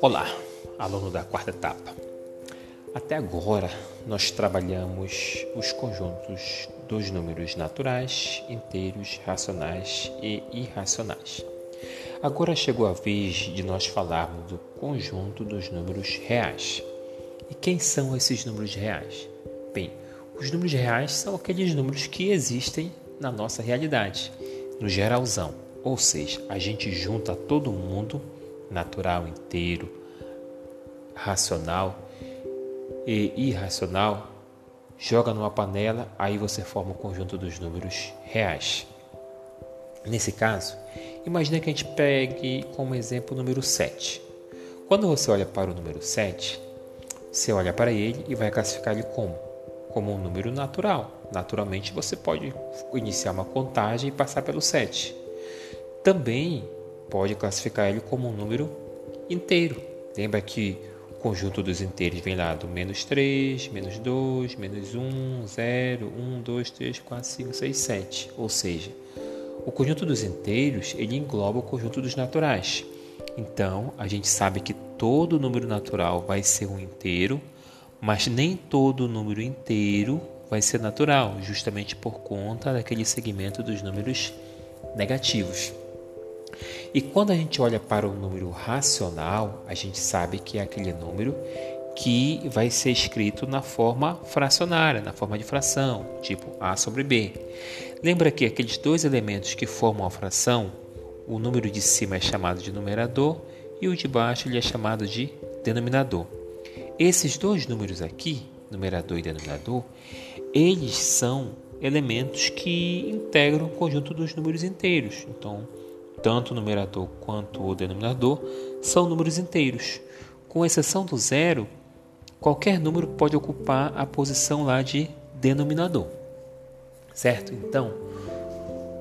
Olá, aluno da quarta etapa. Até agora nós trabalhamos os conjuntos dos números naturais, inteiros, racionais e irracionais. Agora chegou a vez de nós falarmos do conjunto dos números reais. E quem são esses números reais? Bem, os números reais são aqueles números que existem na nossa realidade, no geralzão, ou seja, a gente junta todo mundo natural inteiro, racional e irracional, joga numa panela, aí você forma o conjunto dos números reais. Nesse caso, imagine que a gente pegue como exemplo o número 7. Quando você olha para o número 7, você olha para ele e vai classificar ele como? Como um número natural. Naturalmente, você pode iniciar uma contagem e passar pelo 7. Também pode classificar ele como um número inteiro. Lembra que o conjunto dos inteiros vem lá do menos 3, menos 2, menos 1, 0, 1, 2, 3, 4, 5, 6, 7. Ou seja, o conjunto dos inteiros ele engloba o conjunto dos naturais. Então, a gente sabe que todo número natural vai ser um inteiro, mas nem todo número inteiro vai ser natural, justamente por conta daquele segmento dos números negativos. E quando a gente olha para o número racional, a gente sabe que é aquele número que vai ser escrito na forma fracionária, na forma de fração, tipo A sobre B. Lembra que aqueles dois elementos que formam a fração, o número de cima é chamado de numerador e o de baixo ele é chamado de denominador. Esses dois números aqui, numerador e denominador, eles são elementos que integram o conjunto dos números inteiros. Então, tanto o numerador quanto o denominador são números inteiros. Com exceção do zero, qualquer número pode ocupar a posição lá de denominador. Certo? Então,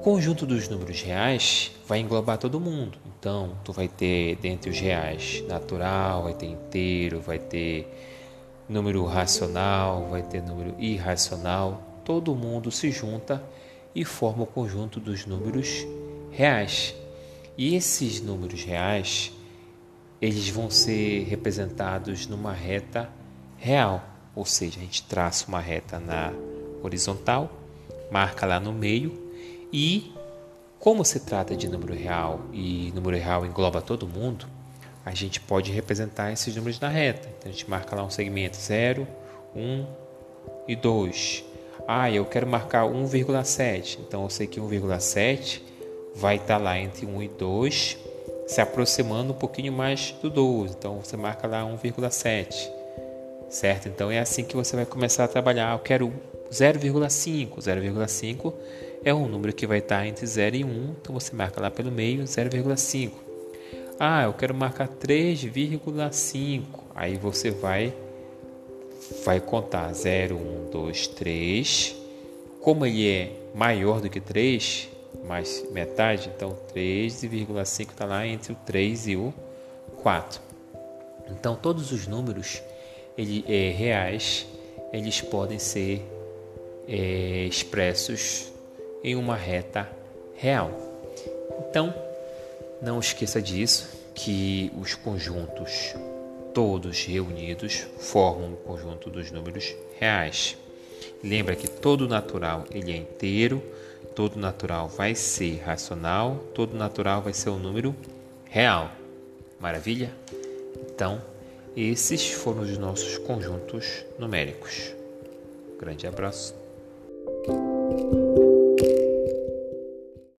conjunto dos números reais vai englobar todo mundo. Então, tu vai ter dentre os reais natural, vai ter inteiro, vai ter número racional, vai ter número irracional. Todo mundo se junta e forma o conjunto dos números reais. E esses números reais, eles vão ser representados numa reta real, ou seja, a gente traça uma reta na horizontal, marca lá no meio e como se trata de número real e número real engloba todo mundo, a gente pode representar esses números na reta. Então a gente marca lá um segmento 0, 1 e 2. Ah, eu quero marcar 1,7. Então eu sei que 1,7 vai estar lá entre 1 e 2, se aproximando um pouquinho mais do 12. Então você marca lá 1,7. Certo? Então é assim que você vai começar a trabalhar. Eu quero 0,5. 0,5 é um número que vai estar entre 0 e 1. Então você marca lá pelo meio 0,5. Ah, eu quero marcar 3,5. Aí você vai vai contar 0, 1, 2, 3. Como ele é maior do que 3, mais metade, então 3,5 está lá entre o 3 e o 4. Então todos os números ele, é, reais eles podem ser é, expressos em uma reta real. Então não esqueça disso que os conjuntos todos reunidos formam o conjunto dos números reais. Lembra que todo natural ele é inteiro, todo natural vai ser racional, todo natural vai ser um número real. Maravilha? Então, esses foram os nossos conjuntos numéricos. Grande abraço. Música